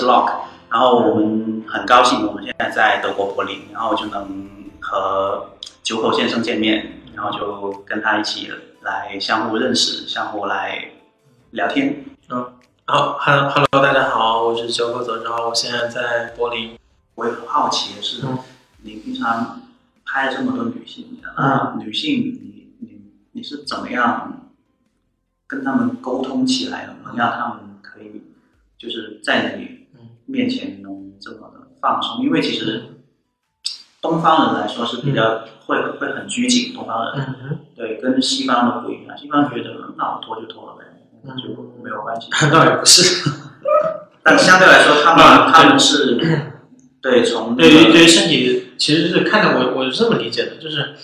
Hello，Lock，然后我们很高兴我们现在在德国柏林，然后就能和九口先生见面，然后就跟他一起来相互认识，相互来聊天。嗯，好，Hello，Hello，大家好，我是九口走，然后我现在在柏林。我也很好奇的是，你平常拍了这么多女性，嗯那女性你你你是怎么样跟他们沟通起来的，能让他们可以就是在你面前能这么的放松？因为其实东方人来说是比较会会很拘谨，东方人嗯，对跟西方的不一样，西方觉得那我脱就脱了呗，那就没有关系。倒也不是，但相对来说，他啊们他们是对从那个对于对于身体，其实是看的我我是这么理解的，就是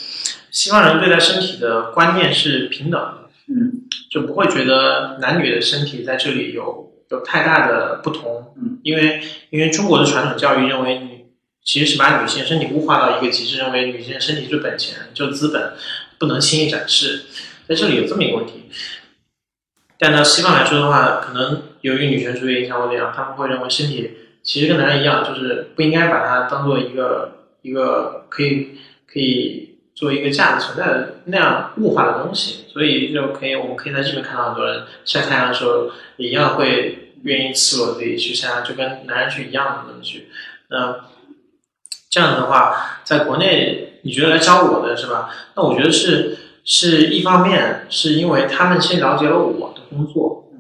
西方人对待身体的观念是平等的，嗯。就不会觉得男女的身体在这里有有太大的不同，嗯，因为因为中国的传统教育认为女其实是把女性身体物化到一个极致，认为女性身体就本钱就资本，不能轻易展示，在这里有这么一个问题。但到西方来说的话，可能由于女权主义影响或怎样，他们会认为身体其实跟男人一样，就是不应该把它当做一个一个可以可以作为一个价值存在的那样物化的东西，所以就可以我们可以在这边看到很多人晒太阳的时候也一样会愿意赤裸自己去晒，就跟男人去一样的去。那这样子的话，在国内你觉得来教我的是吧？那我觉得是是一方面是因为他们先了解了我的工作，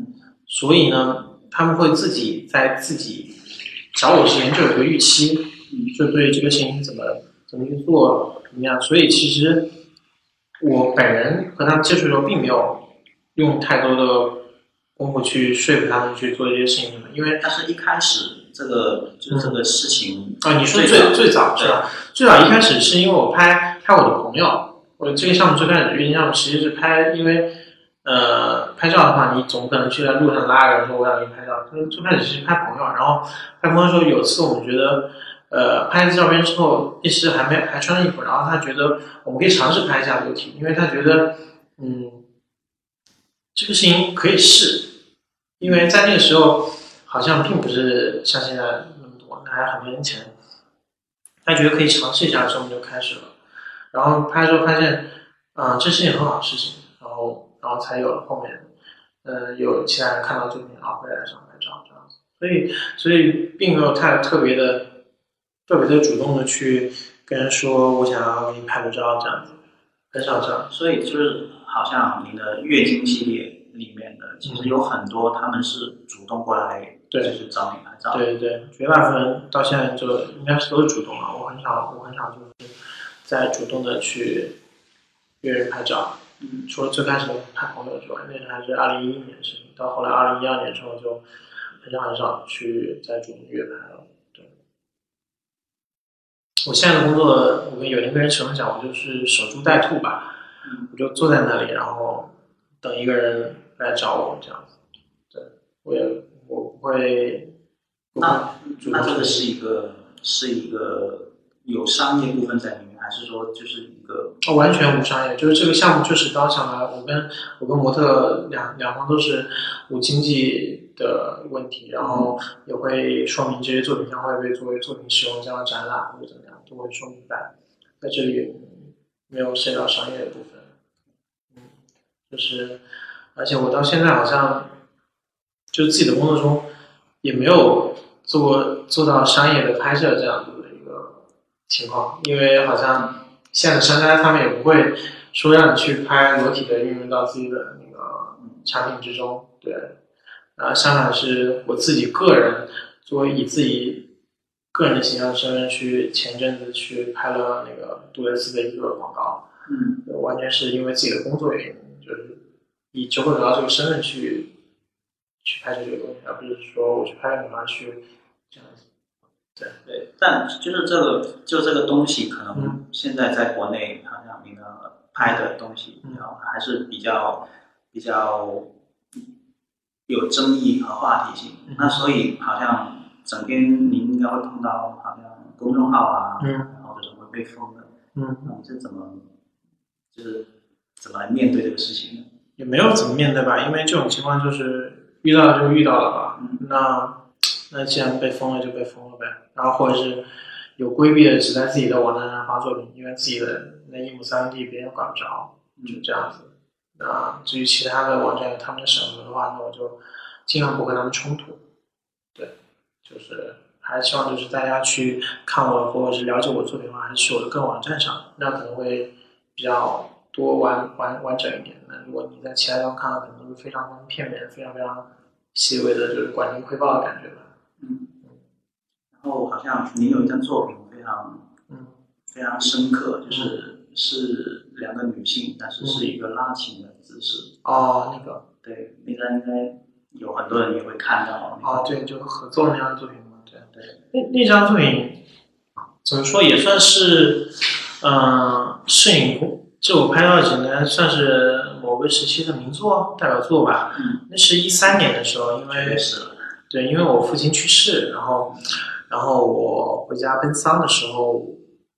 所以呢，他们会自己在自己找我之前就有一个预期，就对这个事情怎么怎么去做怎么样。所以其实我本人和他们接触的时候，并没有用太多的功夫去说服他们去做这些事情，因为但是一开始这个就是这个事情啊，你说最早最最早是吧？最早一开始是因为我拍拍我的朋友，我这个项目最开始运营项目其实是拍，因为呃拍照的话，你总不可能去在路上拉个人说我想给你拍照，就是最开始是拍朋友，然后拍朋友的时候有次我们觉得。呃，拍了照片之后，一时还没还穿衣服，然后他觉得我们可以尝试拍一下裸体，因为他觉得，嗯，这个事情可以试，因为在那个时候好像并不是像现在那么多，那还很多年前。他觉得可以尝试一下之后，我们就开始了。然后拍的时候发现，啊、这是件很好的事情，然后然后才有了后面，呃，有其他人看到作品，然后会来上拍照这样子。所以所以并没有太特别的、特别的主动的去跟人说我想要给你拍个照这样子，很少这样。所以就是好像你的月经系列里面的，其实有很多他们是主动过来，对就是找你拍照，对对对，绝大部分人到现在就应该是都是主动了，我很少我很少就是在主动的去约人拍照。嗯除了最开始拍朋友之外，那是还是二零一一年的事情。到后来二零一二年之后，就很少很少去再主动约拍了。对，我现在的工作，我跟有一个人前面讲，我就是守株待兔吧，嗯我就坐在那里，然后等一个人来找我这样子。对，我也我不会，那那这个是一个是一个有商业部分在里面，还是说就是一个哦，完全无商业，就是这个项目就是当想来，我跟我跟模特两两方都是无经济的问题，然后也会说明这些作品将会被作为作品使用，将要展览或者怎么样，都会说明白。在这里没有涉及到商业的部分，嗯，就是而且我到现在好像就自己的工作中也没有做过做到商业的拍摄这样子的一个情况，因为好像现在的商家他们也不会说让你去拍裸体的运用到自己的那个产品之中，对。啊，相反是我自己个人作为以自己个人的形象身份去前阵子去拍了那个杜蕾斯的一个广告，嗯完全是因为自己的工作原因，就是以九口得到这个身份去去拍摄这个东西，而不是说我去拍个女孩去这样子。对对，但就是这个就这个东西，可能嗯现在在国内好像那个拍的东西，嗯然后还是比较比较有争议和话题性。嗯那所以好像整天您应该会碰到好像公众号啊，嗯然后这种会被封的，嗯，那你是怎么就是怎么来面对这个事情呢？也没有怎么面对吧，因为这种情况就是遇到就遇到了吧。嗯那那既然被封了就被封了呗。然后或者是有规避的，只在自己的网站上发作品，因为自己的那一亩三分地别人管不着，就这样子。那至于其他的网站有他们的审核的话，那我就尽量不跟他们冲突。对，就是还是希望就是大家去看我或者是了解我作品的话，还是去我的个人网站上，那可能会比较多完完完整一点。那如果你在其他地方看到，可能都是非常片面、非常非常细微的，就是管理汇报的感觉吧。嗯。然后好像您有一张作品非常嗯非常深刻，就是是两个女性，但是是一个拉琴的姿势。哦，那个对，那张应该有很多人也会看到。哦，对，就合作那张作品嘛，对对。那那张作品怎么说也算是嗯摄影，这我拍到几年算是某个时期的名作代表作吧。嗯，那是一三年的时候，因为是对，因为我父亲去世，然后。然后我回家奔丧的时候，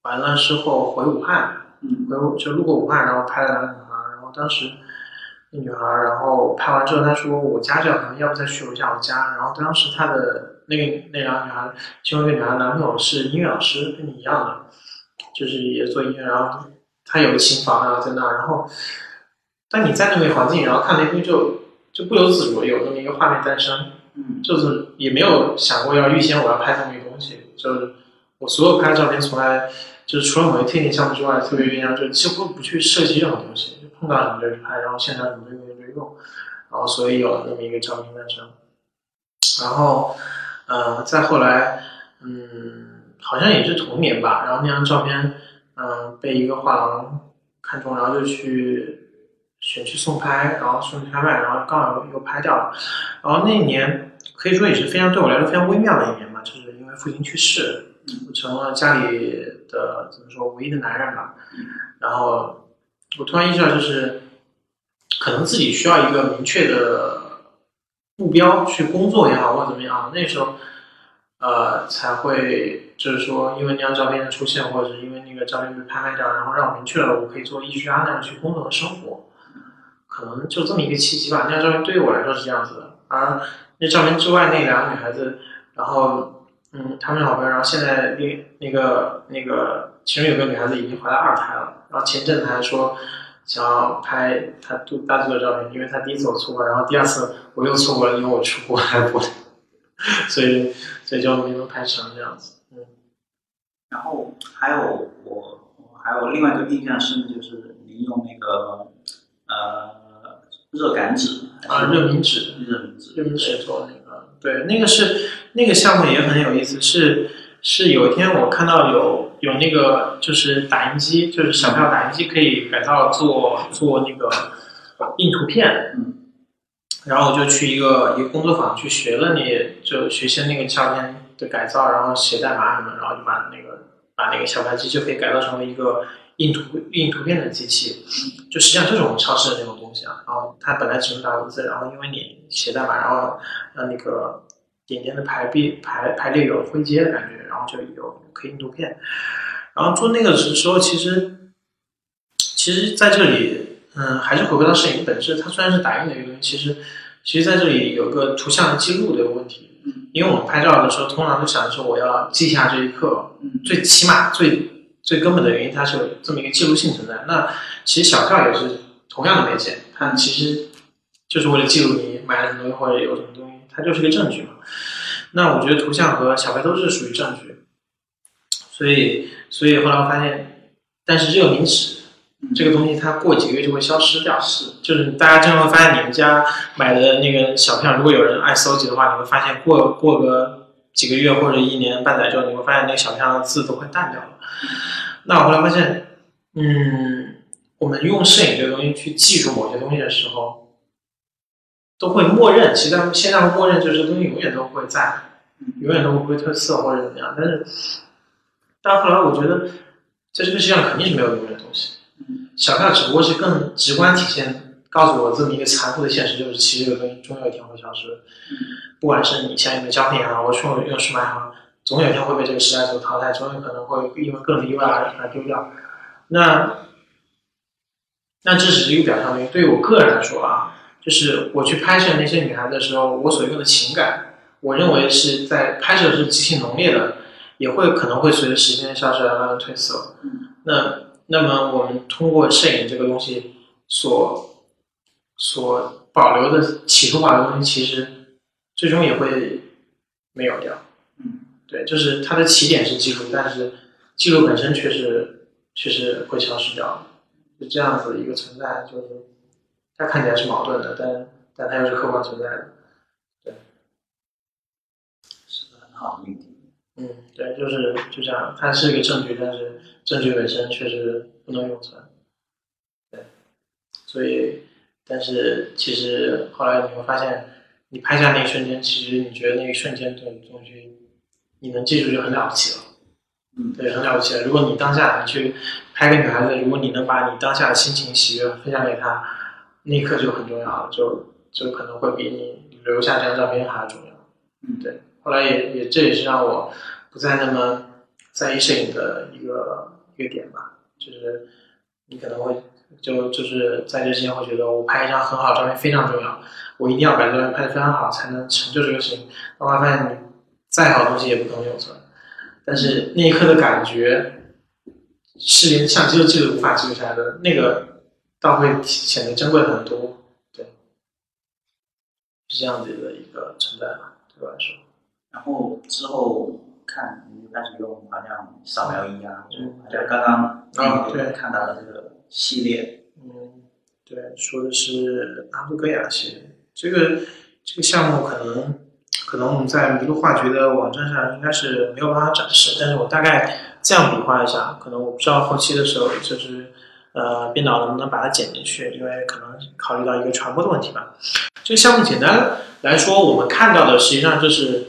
完了之后回武汉，嗯，回就路过武汉，然后拍了两个女孩。然后当时那女孩，然后拍完之后，她说我家这样，要不再去我下我家。然后当时她的那个那两个女孩，其中一个女孩男朋友是音乐老师，跟你一样的，就是也做音乐。然后他有个琴房，然后在那儿。然后但你在那个环境，然后看那边就就不由自主有那么一个画面诞生。嗯，就是也没有想过要预先我要拍这么一个东西，就是我所有拍的照片从来就是除了某些特定项目之外，特别鸳鸯就几乎不去设计任何东西，就碰到什么就去拍，然后现场什么就用就用，然后所以有了那么一个照片诞生。然后，呃，再后来，嗯，好像也是同年吧，然后那张照片，嗯，被一个画廊看中，然后就去。选去送拍，然后送去拍卖，然后刚好又拍掉了。然后那一年可以说也是非常对我来说非常微妙的一年吧，就是因为父亲去世，我成了家里的怎么说唯一的男人吧。然后我突然意识到，就是可能自己需要一个明确的目标去工作也好，或者怎么样。那时候呃才会就是说，因为那张照片的出现，或者是因为那个照片被拍卖掉，然后让我明确了我可以做艺术家那样去工作和生活。可能就这么一个契机吧。那张照片对于我来说是这样子的，而那照片之外那两个女孩子，然后嗯，她们好朋友，然后现在那那个那个其中有个女孩子已经怀了二胎了，然后前阵子还说想要拍她肚大肚的照片，因为她第一次我错过，然后第二次我又错过了，因为我出国还不，所以所以就没能拍成这样子。嗯，然后还有我还有另外一个印象深的就是您用那个呃。热感纸啊，热敏纸，热敏纸，热敏纸做那个，对，那个是那个项目也很有意思，是是有一天我看到有有那个就是打印机，就是小票打印机可以改造做做那个印图片，嗯，然后我就去一个一个工作坊去学了，那就学习那个照片的改造，然后写代码什么，然后就把那个把那个小票机就可以改造成为一个。印图印图片的机器，就实际上就是我们超市的那种东西啊。然后它本来只能打文字，然后因为你写代码，然后让那个点点的排比排排列有灰阶的感觉，然后就有可以印图片。然后做那个时候，其实其实在这里，嗯，还是回归到摄影本质。它虽然是打印的一个东西，其实其实在这里有个图像记录的问题。因为我们拍照的时候，通常都想着说我要记下这一刻，最起码最。最根本的原因，它是有这么一个记录性存在。那其实小票也是同样的媒介，它其实就是为了记录你买了什么东西或者有什么东西，它就是个证据嘛。那我觉得图像和小白都是属于证据，所以所以后来我发现，但是这个名词这个东西，它过几个月就会消失掉。是，就是大家经常会发现你们家买的那个小票，如果有人爱搜集的话，你会发现过过个几个月或者一年半载之后，你会发现那个小票上的字都快淡掉了。那我后来发现，嗯，我们用摄影这个东西去记住某些东西的时候，都会默认，其实他们现在默认就是东西永远都会在，永远都不会褪色或者怎么样。但是，但后来我觉得，在这个世界上肯定是没有永远的东西。小票只不过是更直观体现，告诉我这么一个残酷的现实，就是其实这个东西终有一天会消失。不管是你相应的胶片也好，或者用用数码也好。总有一天会被这个时代所淘汰，总有可能会因为各种意外而而丢掉。那那这只是一个表象的，对于我个人来说啊，就是我去拍摄那些女孩子的时候，我所用的情感我认为是在拍摄是极其浓烈的，也会可能会随着时间消失而慢慢褪色。那那么我们通过摄影这个东西所所保留的起初保留的东西，其实最终也会没有掉。嗯，对，就是它的起点是记录，但是记录本身却是确实会消失掉的，就这样子一个存在，就是它看起来是矛盾的，但但它又是客观存在的。对，是个很好的命题。嗯，对，就是就这样，它是一个证据，但是证据本身确实不能永存。对，所以，但是其实后来你会发现，你拍下那一瞬间，其实你觉得那一瞬间的东西，你能记住就很了不起了。嗯，对，很了不起了。如果你当下你去拍个女孩子，如果你能把你当下的心情、喜悦分享给她，那一刻就很重要了，就就可能会比你留下这张照片还要重要。嗯，对。后来也也这也是让我不再那么在意摄影的一个一个点吧，就是你可能会就就是在这之前会觉得我拍一张很好的照片非常重要，我一定要把这张拍的非常好才能成就这个事情。后来发现你再好的东西也不可能永存，但是那一刻的感觉是连相机都记录无法记录下来的，那个倒会显得珍贵很多。对，是这样子的一个存在吧，对我来说。然后之后看，你就开始用好像扫描仪啊，就嗯好像刚刚啊对看到的这个系列，嗯，对，说的是阿布戈雅系列。这个这个项目可能可能我们在麋鹿画局的网站上应该是没有办法展示，但是我大概这样比划一下，可能我不知道后期的时候就是呃编导能不能把它剪进去，因为可能考虑到一个传播的问题吧。这个项目简单来说，我们看到的实际上就是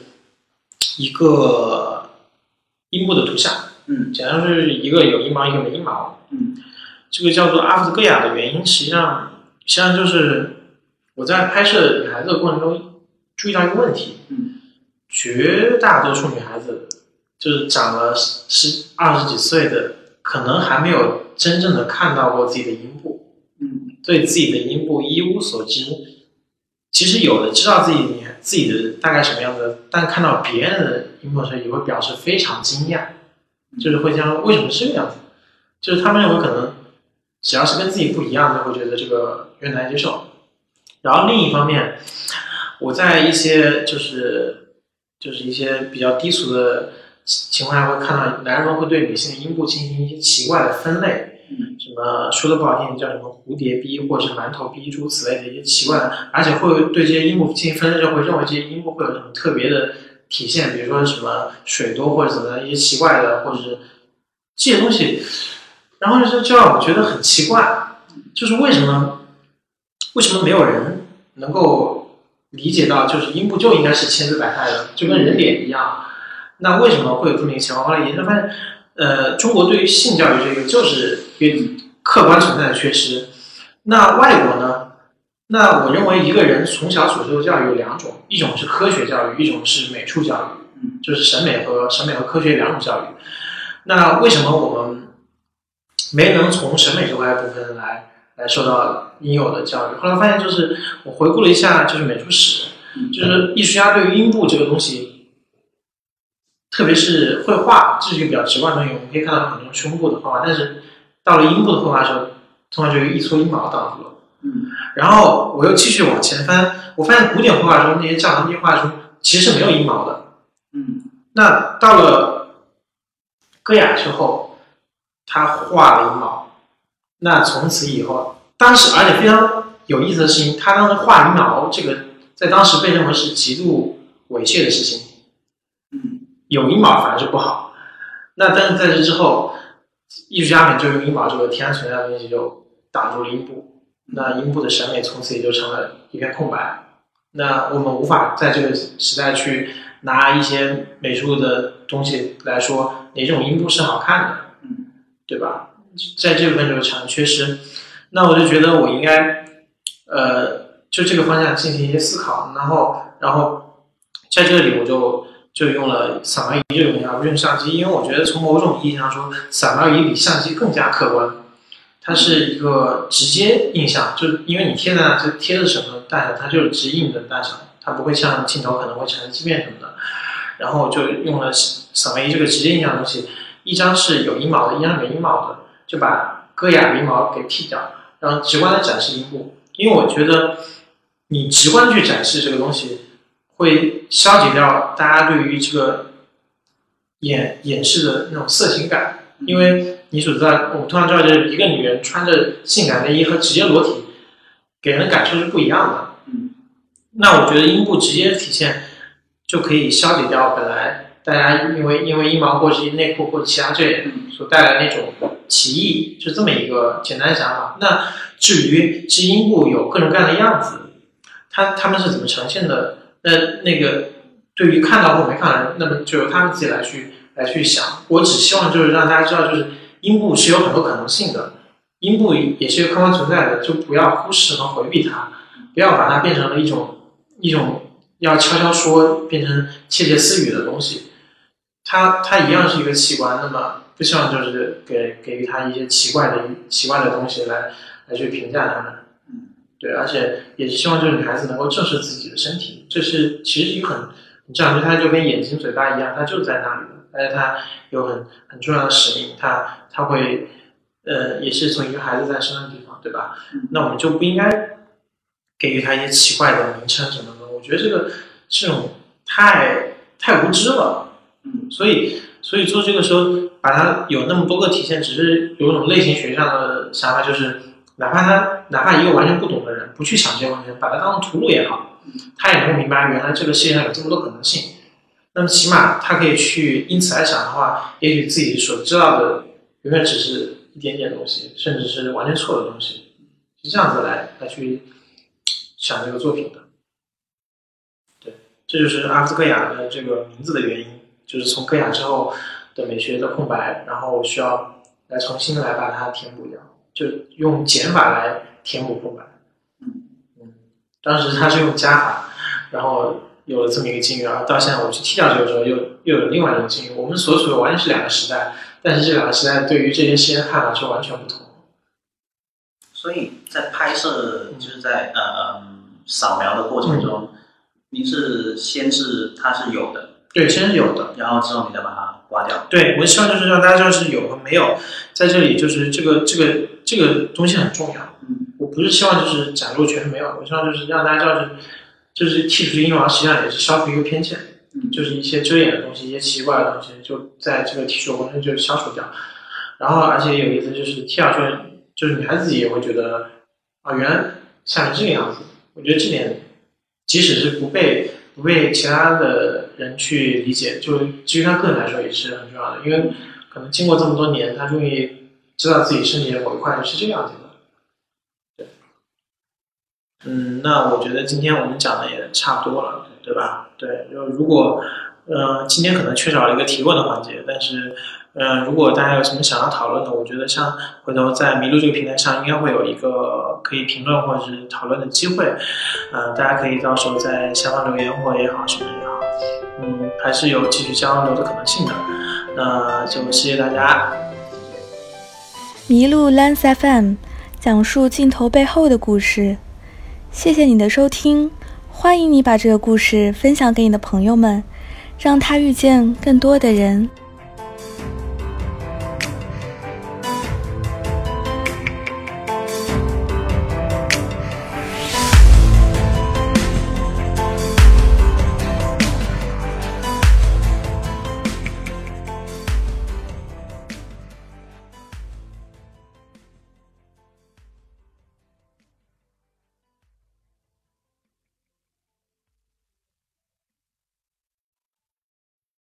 一个阴部的图像。嗯简单说是一个有阴毛，一个没阴毛。嗯这个叫做阿夫兹戈雅的原因，实际上实际上就是我在拍摄女孩子的过程中注意到一个问题，嗯绝大多数女孩子就是长了十二十几岁的，可能还没有真正的看到过自己的阴部，嗯对自己的阴部一无所知。其实有的知道自己你自己的大概什么样子，但看到别人的阴部的时候，也会表示非常惊讶，就是会这样为什么是这个样子？就是他们认为可能只要是跟自己不一样，就会觉得这个越难接受。然后另一方面，我在一些就是就是一些比较低俗的情况下，会看到男人们会对女性的阴部进行一些奇怪的分类，嗯。什么说的不好听叫什么蝴蝶逼或者是馒头逼诸如此类的一些奇怪的，而且会对这些阴部进行分类，就会认为这些阴部会有什么特别的体现，比如说什么水多或者怎么样一些奇怪的，或者是这些东西，然后就是就让我觉得很奇怪，就是为什么为什么没有人能够理解到，就是阴部就应该是千姿百态的，就跟人脸一样，那为什么会有这么一个情况？后来研究发现，呃，中国对于性教育这个就是一个客观存在的缺失。那外国呢？那我认为一个人从小所受的教育有两种，一种是科学教育，一种是美术教育，嗯就是审美和审美和科学两种教育。那为什么我们没能从审美这块部分来来受到应有的教育？后来发现，就是我回顾了一下，就是美术史，嗯就是艺术家对于阴部这个东西，特别是绘画，这是一个比较直观的东西。我们可以看到很多胸部的绘画，但是到了阴部的绘画的时候，通常就有一撮阴毛挡住了。嗯然后我又继续往前翻，我发现古典绘画中那些教堂那些画中其实是没有阴毛的。嗯那到了戈雅之后，他画了阴毛。那从此以后，当时而且非常有意思的事情，他当时画阴毛这个，在当时被认为是极度猥亵的事情。嗯有阴毛反而是不好。那但是在这之后，艺术家们就用阴毛这个天然存在的东西就挡住了阴部，那阴部的审美从此也就成了一片空白。那我们无法在这个时代去拿一些美术的东西来说哪种阴部是好看的，嗯对吧？在这部分就产生缺失。那我就觉得我应该，呃，就这个方向进行一些思考，然后，然后在这里我就就用了扫描仪这个东西，而不是用相机，因为我觉得从某种意义上说，扫描仪比相机更加客观，它是一个直接印象，就因为你贴在那，就贴的什么大小，它就是直印的大小。它不会像镜头可能会产生畸变什么的。然后就用了扫描仪这个直接影像东西，一张是有阴毛的，一张没阴毛的，就把戈雅鼻毛给剃掉，然后直观的展示阴部。因为我觉得你直观去展示这个东西，会消解掉大家对于这个演演示的那种色情感。因为你所知道，我们通常知道就是一个女人穿着性感内衣和直接裸体，给人的感受是不一样的。嗯，那我觉得阴部直接体现。就可以消解掉本来大家因为因为阴毛或者内裤或者其他这些所带来那种歧义，就这么一个简单想法。那至于是阴部有各种各样的样子，它他们是怎么呈现的？那那个对于看到或没看到，那么就由他们自己来去来去想。我只希望就是让大家知道，就是阴部是有很多可能性的，阴部也是一个客观存在的，就不要忽视和回避它，不要把它变成了一种一种。要悄悄说变成窃窃私语的东西，它它一样是一个器官，那么不希望就是给给予它一些奇怪的奇怪的东西来来去评价他们，对，而且也是希望这个女孩子能够正视自己的身体，这是其实一个很很这样，就它就跟眼睛嘴巴一样，它就在那里，而且它有很很重要的使命，它它会呃也是从一个孩子在生的地方，对吧？那我们就不应该给予他一些奇怪的名称什么的。我觉得这个这种太太无知了，嗯，所以所以做这个时候，把它有那么多个体现，只是有一种类型学上的想法，就是哪怕他哪怕一个完全不懂的人，不去想这些问题，把它当成屠戮也好，他也能明白原来这个世界上有这么多可能性。那么起码他可以去因此来想的话，也许自己所知道的永远只是一点点东西，甚至是完全错的东西，是这样子来来去想这个作品的。对这就是阿夫戈雅的这个名字的原因，就是从戈雅之后的美学的空白，然后需要来重新来把它填补掉，就用减法来填补空白。嗯嗯，当时他是用加法，然后有了这么一个境遇，然后到现在我去踢掉这个时候，又又有另外一种境遇。我们所处的完全是两个时代，但是这两个时代对于这些事情的看法却完全不同。所以在拍摄，就是在呃扫描的过程中。您是先是它是有的，对，先是有的，然后之后你再把它刮掉。对，我希望就是让大家知道是有和没有，在这里就是这个这个这个东西很重要。嗯，我不是希望就是展露全是没有，我希望就是让大家知道是，就是剔除婴儿实际上也是消除一个偏见，就是一些遮掩的东西，一些奇怪的东西就在这个剔除过程就消除掉。然后而且有意思就是剃掉圈，就是女孩子也会觉得啊，原来下面这个样子。我觉得这点。即使是不被不被其他的人去理解，就基于他个人来说也是很重要的，因为可能经过这么多年，他终于知道自己身体的某一块是这个样子的。对，嗯，那我觉得今天我们讲的也差不多了，对吧？对，就如果，呃，今天可能缺少了一个提问的环节，但是。嗯，如果大家有什么想要讨论的，我觉得像回头在麋鹿这个平台上，应该会有一个可以评论或者是讨论的机会。嗯，大家可以到时候在下方留言或也好，什么也好，嗯，还是有继续交流的可能性的。那就谢谢大家。麋鹿 Lens FM 讲述镜头背后的故事，谢谢你的收听，欢迎你把这个故事分享给你的朋友们，让他遇见更多的人。